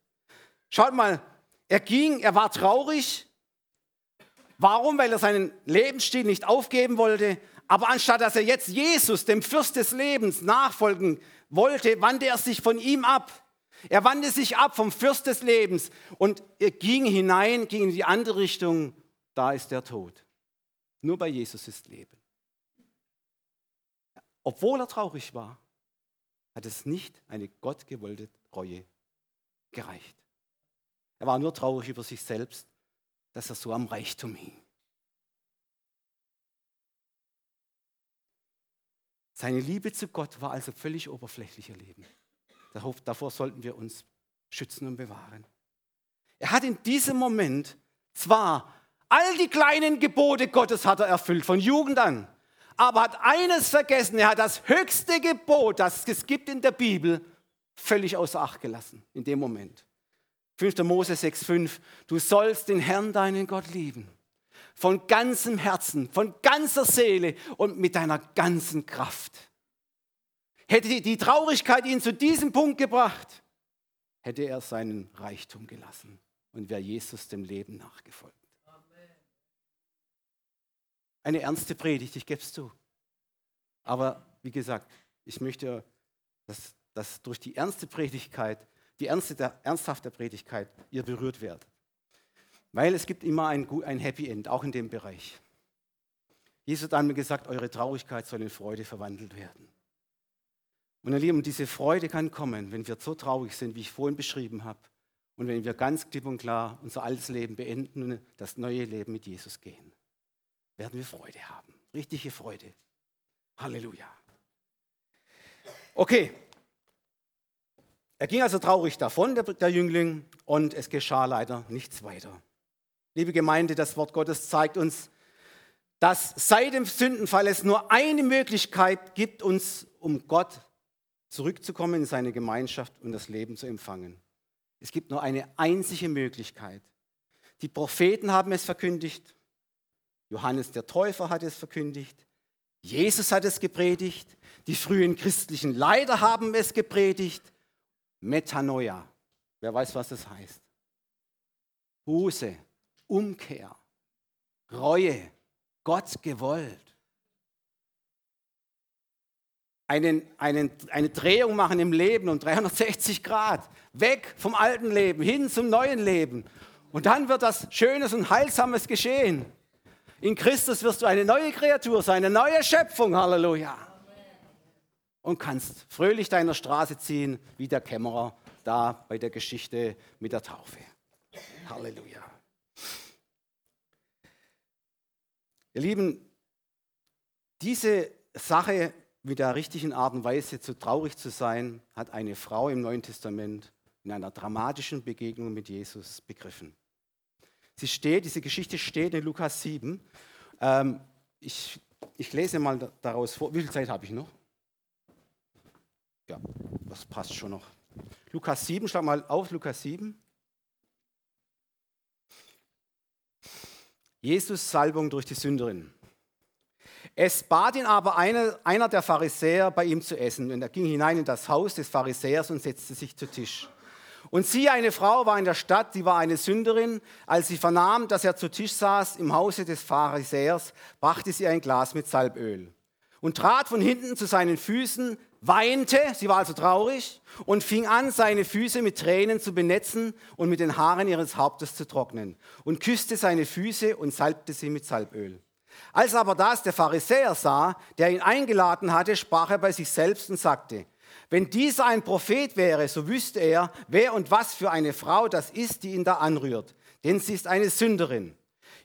Schaut mal, er ging, er war traurig. Warum? Weil er seinen Lebensstil nicht aufgeben wollte. Aber anstatt dass er jetzt Jesus, dem Fürst des Lebens, nachfolgen wollte, wandte er sich von ihm ab. Er wandte sich ab vom Fürst des Lebens und er ging hinein, ging in die andere Richtung. Da ist der Tod. Nur bei Jesus ist Leben. Obwohl er traurig war, hat es nicht eine gottgewollte Reue gereicht. Er war nur traurig über sich selbst, dass er so am Reichtum hing. Seine Liebe zu Gott war also völlig oberflächlich erleben. Davor sollten wir uns schützen und bewahren. Er hat in diesem Moment zwar all die kleinen Gebote Gottes hat er erfüllt, von Jugend an, aber hat eines vergessen, er hat das höchste Gebot, das es gibt in der Bibel, völlig außer Acht gelassen in dem Moment. 5. Mose 6,5, du sollst den Herrn, deinen Gott lieben. Von ganzem Herzen, von ganzer Seele und mit deiner ganzen Kraft. Hätte die Traurigkeit ihn zu diesem Punkt gebracht, hätte er seinen Reichtum gelassen und wäre Jesus dem Leben nachgefolgt. Eine ernste Predigt, ich gebe es zu. Aber wie gesagt, ich möchte, dass, dass durch die ernste Predigkeit, die ernste, der, ernsthafte Predigkeit, ihr berührt werdet. Weil es gibt immer ein, ein Happy End, auch in dem Bereich. Jesus hat einmal gesagt, eure Traurigkeit soll in Freude verwandelt werden. Und ihr Lieben, diese Freude kann kommen, wenn wir so traurig sind, wie ich vorhin beschrieben habe, und wenn wir ganz klipp und klar unser altes Leben beenden und das neue Leben mit Jesus gehen werden wir Freude haben. Richtige Freude. Halleluja. Okay. Er ging also traurig davon, der, der Jüngling, und es geschah leider nichts weiter. Liebe Gemeinde, das Wort Gottes zeigt uns, dass seit dem Sündenfall es nur eine Möglichkeit gibt, uns um Gott zurückzukommen in seine Gemeinschaft und das Leben zu empfangen. Es gibt nur eine einzige Möglichkeit. Die Propheten haben es verkündigt, Johannes der Täufer hat es verkündigt, Jesus hat es gepredigt, die frühen christlichen Leiter haben es gepredigt. Metanoia, wer weiß, was das heißt? Buße, Umkehr, Reue, Gott gewollt. Einen, einen, eine Drehung machen im Leben um 360 Grad, weg vom alten Leben hin zum neuen Leben. Und dann wird das Schönes und Heilsames geschehen. In Christus wirst du eine neue Kreatur sein, eine neue Schöpfung. Halleluja. Und kannst fröhlich deiner Straße ziehen, wie der Kämmerer da bei der Geschichte mit der Taufe. Halleluja. Ihr Lieben, diese Sache mit der richtigen Art und Weise zu traurig zu sein, hat eine Frau im Neuen Testament in einer dramatischen Begegnung mit Jesus begriffen. Sie steht, diese Geschichte steht in Lukas 7. Ähm, ich, ich lese mal daraus vor. Wie viel Zeit habe ich noch? Ja, das passt schon noch. Lukas 7, schlag mal auf, Lukas 7. Jesus Salbung durch die Sünderin. Es bat ihn aber einer, einer der Pharisäer, bei ihm zu essen. Und er ging hinein in das Haus des Pharisäers und setzte sich zu Tisch. Und siehe, eine Frau war in der Stadt, sie war eine Sünderin. Als sie vernahm, dass er zu Tisch saß im Hause des Pharisäers, brachte sie ein Glas mit Salböl und trat von hinten zu seinen Füßen, weinte, sie war also traurig, und fing an, seine Füße mit Tränen zu benetzen und mit den Haaren ihres Hauptes zu trocknen, und küsste seine Füße und salbte sie mit Salböl. Als aber das der Pharisäer sah, der ihn eingeladen hatte, sprach er bei sich selbst und sagte, wenn dieser ein Prophet wäre, so wüsste er, wer und was für eine Frau das ist, die ihn da anrührt, denn sie ist eine Sünderin.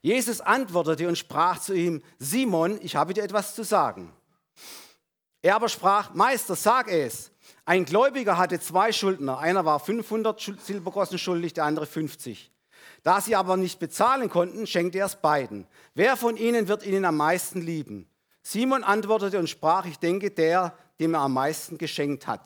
Jesus antwortete und sprach zu ihm, Simon, ich habe dir etwas zu sagen. Er aber sprach, Meister, sag es. Ein Gläubiger hatte zwei Schuldner, einer war 500 Silbergrossen schuldig, der andere 50. Da sie aber nicht bezahlen konnten, schenkte er es beiden. Wer von ihnen wird ihnen am meisten lieben? Simon antwortete und sprach, ich denke, der, dem er am meisten geschenkt hat.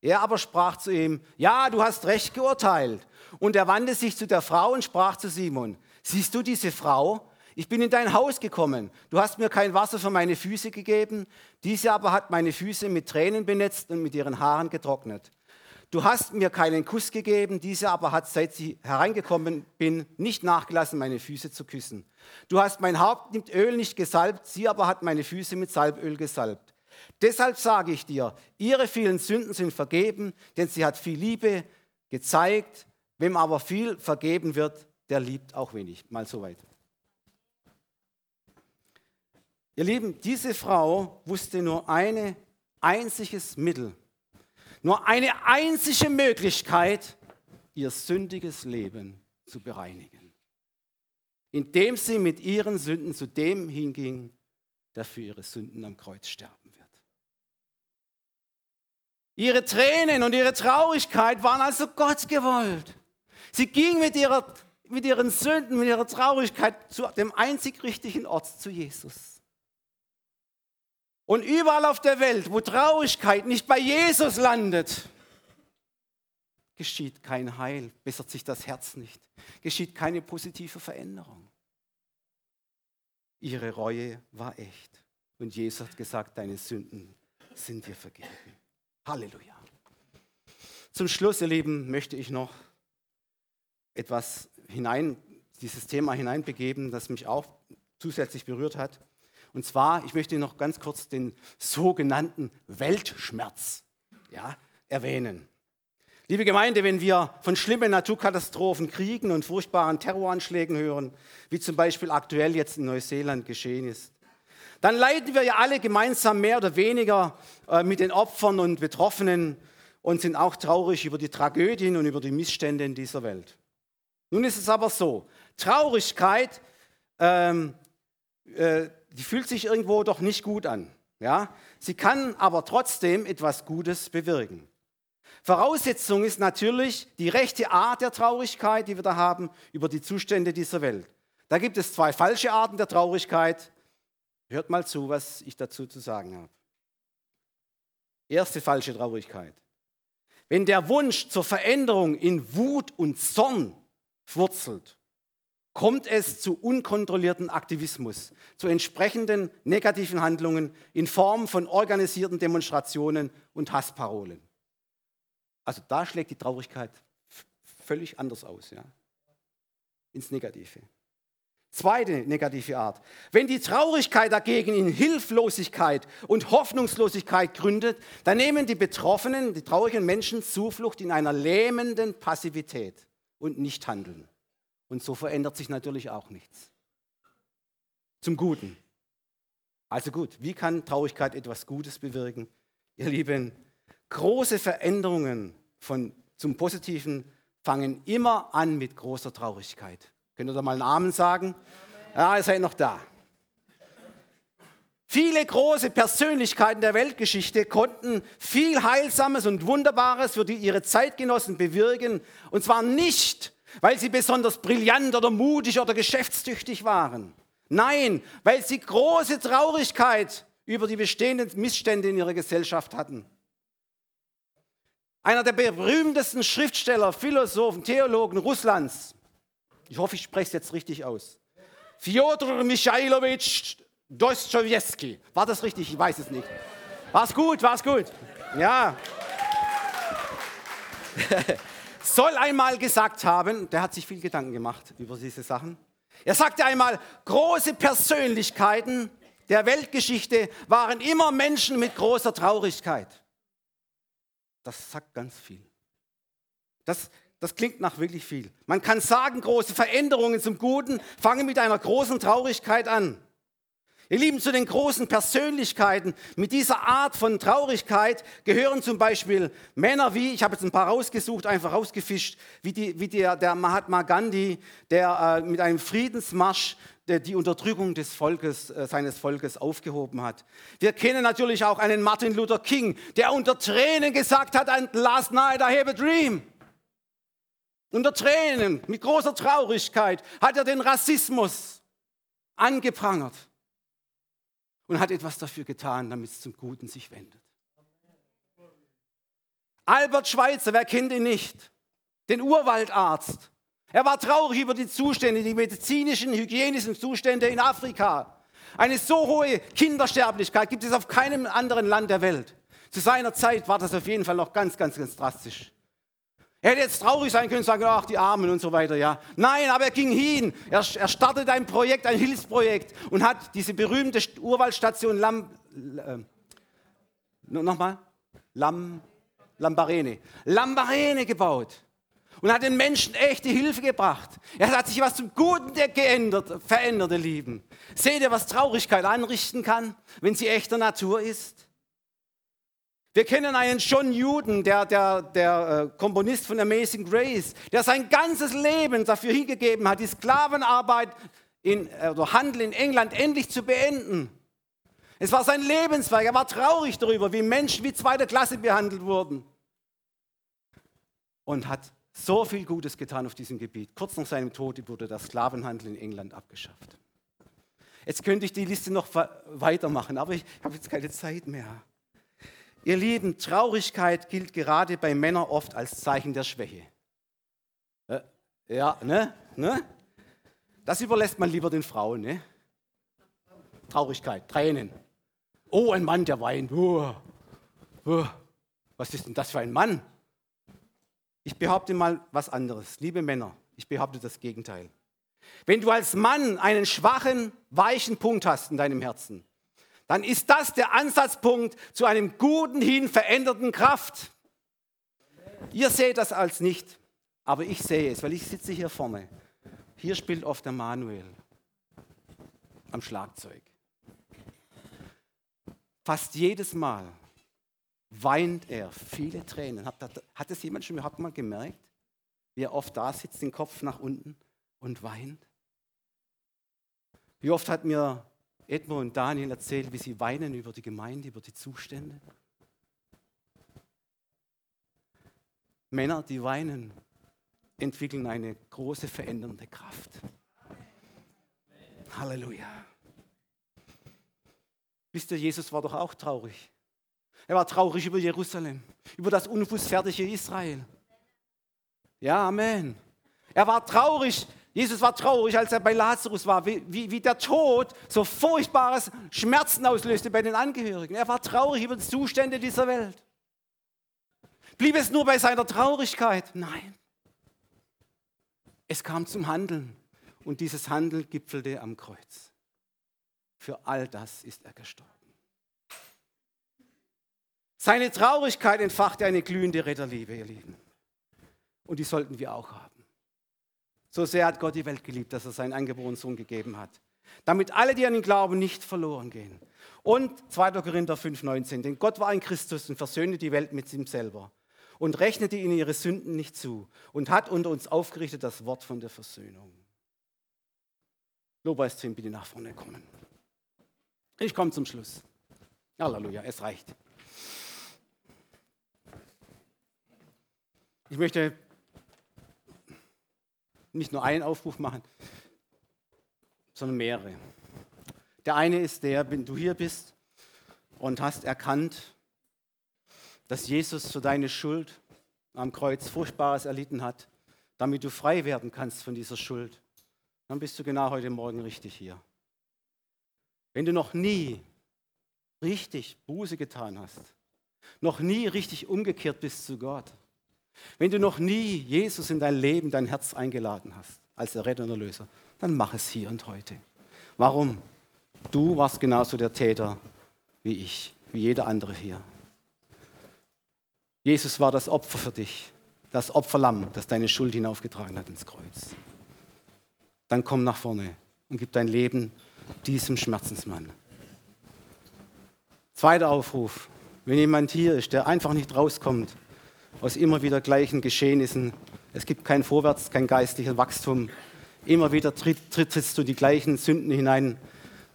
Er aber sprach zu ihm, ja, du hast recht geurteilt. Und er wandte sich zu der Frau und sprach zu Simon, siehst du diese Frau? Ich bin in dein Haus gekommen. Du hast mir kein Wasser für meine Füße gegeben. Diese aber hat meine Füße mit Tränen benetzt und mit ihren Haaren getrocknet. Du hast mir keinen Kuss gegeben, diese aber hat, seit sie hereingekommen bin, nicht nachgelassen, meine Füße zu küssen. Du hast mein Haupt mit Öl nicht gesalbt, sie aber hat meine Füße mit Salböl gesalbt. Deshalb sage ich dir, ihre vielen Sünden sind vergeben, denn sie hat viel Liebe gezeigt. Wem aber viel vergeben wird, der liebt auch wenig. Mal so weit. Ihr Lieben, diese Frau wusste nur ein einziges Mittel, nur eine einzige Möglichkeit, ihr sündiges Leben zu bereinigen, indem sie mit ihren Sünden zu dem hinging, der für ihre Sünden am Kreuz sterben wird. Ihre Tränen und ihre Traurigkeit waren also Gott gewollt. Sie ging mit, ihrer, mit ihren Sünden, mit ihrer Traurigkeit zu dem einzig richtigen Ort, zu Jesus. Und überall auf der Welt, wo Traurigkeit nicht bei Jesus landet, geschieht kein Heil, bessert sich das Herz nicht, geschieht keine positive Veränderung. Ihre Reue war echt. Und Jesus hat gesagt, deine Sünden sind dir vergeben. Halleluja. Zum Schluss, ihr Lieben, möchte ich noch etwas hinein, dieses Thema hineinbegeben, das mich auch zusätzlich berührt hat. Und zwar, ich möchte noch ganz kurz den sogenannten Weltschmerz ja, erwähnen. Liebe Gemeinde, wenn wir von schlimmen Naturkatastrophen, Kriegen und furchtbaren Terroranschlägen hören, wie zum Beispiel aktuell jetzt in Neuseeland geschehen ist, dann leiden wir ja alle gemeinsam mehr oder weniger äh, mit den Opfern und Betroffenen und sind auch traurig über die Tragödien und über die Missstände in dieser Welt. Nun ist es aber so, Traurigkeit, ähm, äh, die fühlt sich irgendwo doch nicht gut an. Ja? Sie kann aber trotzdem etwas Gutes bewirken. Voraussetzung ist natürlich die rechte Art der Traurigkeit, die wir da haben, über die Zustände dieser Welt. Da gibt es zwei falsche Arten der Traurigkeit. Hört mal zu, was ich dazu zu sagen habe. Erste falsche Traurigkeit. Wenn der Wunsch zur Veränderung in Wut und Zorn wurzelt, kommt es zu unkontrollierten Aktivismus, zu entsprechenden negativen Handlungen in Form von organisierten Demonstrationen und Hassparolen. Also da schlägt die Traurigkeit völlig anders aus, ja? ins Negative. Zweite negative Art. Wenn die Traurigkeit dagegen in Hilflosigkeit und Hoffnungslosigkeit gründet, dann nehmen die Betroffenen, die traurigen Menschen Zuflucht in einer lähmenden Passivität und Nichthandeln. Und so verändert sich natürlich auch nichts. Zum Guten. Also gut, wie kann Traurigkeit etwas Gutes bewirken? Ihr Lieben, große Veränderungen von, zum Positiven fangen immer an mit großer Traurigkeit. Könnt ihr da mal einen Amen sagen? Ja, ihr seid noch da. Viele große Persönlichkeiten der Weltgeschichte konnten viel Heilsames und Wunderbares für die ihre Zeitgenossen bewirken. Und zwar nicht, weil sie besonders brillant oder mutig oder geschäftstüchtig waren. Nein, weil sie große Traurigkeit über die bestehenden Missstände in ihrer Gesellschaft hatten. Einer der berühmtesten Schriftsteller, Philosophen, Theologen Russlands, ich hoffe, ich spreche es jetzt richtig aus, Fyodor Michailowitsch Dostoevsky. War das richtig? Ich weiß es nicht. War es gut? War es gut? Ja. Soll einmal gesagt haben, der hat sich viel Gedanken gemacht über diese Sachen. Er sagte einmal, große Persönlichkeiten der Weltgeschichte waren immer Menschen mit großer Traurigkeit. Das sagt ganz viel. Das, das klingt nach wirklich viel. Man kann sagen, große Veränderungen zum Guten fangen mit einer großen Traurigkeit an. Ihr Lieben, zu den großen Persönlichkeiten mit dieser Art von Traurigkeit gehören zum Beispiel Männer wie, ich habe jetzt ein paar rausgesucht, einfach rausgefischt, wie, die, wie der, der Mahatma Gandhi, der äh, mit einem Friedensmarsch der die Unterdrückung des Volkes, äh, seines Volkes aufgehoben hat. Wir kennen natürlich auch einen Martin Luther King, der unter Tränen gesagt hat, last night I have a dream. Unter Tränen, mit großer Traurigkeit hat er den Rassismus angeprangert und hat etwas dafür getan, damit es zum Guten sich wendet. Albert Schweitzer, wer kennt ihn nicht? Den Urwaldarzt. Er war traurig über die Zustände, die medizinischen, hygienischen Zustände in Afrika. Eine so hohe Kindersterblichkeit gibt es auf keinem anderen Land der Welt. Zu seiner Zeit war das auf jeden Fall noch ganz, ganz, ganz drastisch. Er hätte jetzt traurig sein können, sagen, ach, die Armen und so weiter, ja. Nein, aber er ging hin. Er, er startete ein Projekt, ein Hilfsprojekt und hat diese berühmte Urwaldstation Lam, äh, nochmal, Lam, Lambarene, Lambarene gebaut und hat den Menschen echte Hilfe gebracht. Er hat sich was zum Guten geändert, verändert, ihr Lieben. Seht ihr, was Traurigkeit anrichten kann, wenn sie echter Natur ist? Wir kennen einen John Newton, der, der, der äh, Komponist von Amazing Grace, der sein ganzes Leben dafür hingegeben hat, die Sklavenarbeit in, äh, oder Handel in England endlich zu beenden. Es war sein Lebenswerk. Er war traurig darüber, wie Menschen wie zweite Klasse behandelt wurden. Und hat so viel Gutes getan auf diesem Gebiet. Kurz nach seinem Tod wurde der Sklavenhandel in England abgeschafft. Jetzt könnte ich die Liste noch weitermachen, aber ich habe jetzt keine Zeit mehr. Ihr Lieben, Traurigkeit gilt gerade bei Männern oft als Zeichen der Schwäche. Äh, ja, ne? ne? Das überlässt man lieber den Frauen. Ne? Traurigkeit, Tränen. Oh, ein Mann, der weint. Oh, oh. Was ist denn das für ein Mann? Ich behaupte mal was anderes. Liebe Männer, ich behaupte das Gegenteil. Wenn du als Mann einen schwachen, weichen Punkt hast in deinem Herzen, dann ist das der Ansatzpunkt zu einem guten, hin veränderten Kraft. Ihr seht das als nicht, aber ich sehe es, weil ich sitze hier vorne. Hier spielt oft der Manuel am Schlagzeug. Fast jedes Mal weint er viele Tränen. Hat, das jemand schon überhaupt mal gemerkt? Wie er oft da sitzt, den Kopf nach unten und weint? Wie oft hat mir Edmund und Daniel erzählt, wie sie weinen über die Gemeinde, über die Zustände? Männer, die weinen, entwickeln eine große verändernde Kraft. Halleluja. Wisst ihr, Jesus war doch auch traurig. Er war traurig über Jerusalem, über das unfußfertige Israel. Ja, Amen. Er war traurig. Jesus war traurig, als er bei Lazarus war, wie, wie, wie der Tod so furchtbares Schmerzen auslöste bei den Angehörigen. Er war traurig über die Zustände dieser Welt. Blieb es nur bei seiner Traurigkeit? Nein. Es kam zum Handeln und dieses Handeln gipfelte am Kreuz. Für all das ist er gestorben. Seine Traurigkeit entfachte eine glühende Retterliebe, ihr Lieben. Und die sollten wir auch haben. So sehr hat Gott die Welt geliebt, dass er seinen angeborenen Sohn gegeben hat. Damit alle, die an ihn glauben, nicht verloren gehen. Und 2. Korinther 5,19. Denn Gott war in Christus und versöhnte die Welt mit ihm selber und rechnete ihnen ihre Sünden nicht zu und hat unter uns aufgerichtet das Wort von der Versöhnung. Lobpreisteam, bitte nach vorne kommen. Ich komme zum Schluss. Halleluja, es reicht. Ich möchte nicht nur einen Aufruf machen, sondern mehrere. Der eine ist der, wenn du hier bist und hast erkannt, dass Jesus für deine Schuld am Kreuz Furchtbares erlitten hat, damit du frei werden kannst von dieser Schuld, dann bist du genau heute Morgen richtig hier. Wenn du noch nie richtig Buße getan hast, noch nie richtig umgekehrt bist zu Gott, wenn du noch nie Jesus in dein Leben, dein Herz eingeladen hast, als der Retter und Erlöser, dann mach es hier und heute. Warum? Du warst genauso der Täter wie ich, wie jeder andere hier. Jesus war das Opfer für dich, das Opferlamm, das deine Schuld hinaufgetragen hat ins Kreuz. Dann komm nach vorne und gib dein Leben diesem Schmerzensmann. Zweiter Aufruf, wenn jemand hier ist, der einfach nicht rauskommt, aus immer wieder gleichen Geschehnissen. Es gibt kein Vorwärts, kein geistliches Wachstum. Immer wieder tritt, tritt, trittst du die gleichen Sünden hinein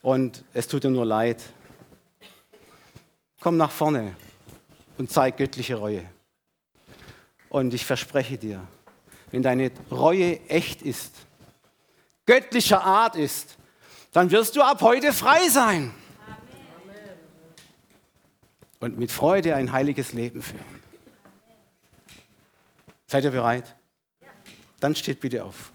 und es tut dir nur leid. Komm nach vorne und zeig göttliche Reue. Und ich verspreche dir, wenn deine Reue echt ist, göttlicher Art ist, dann wirst du ab heute frei sein. Und mit Freude ein heiliges Leben führen. Seid ihr bereit? Dann steht bitte auf.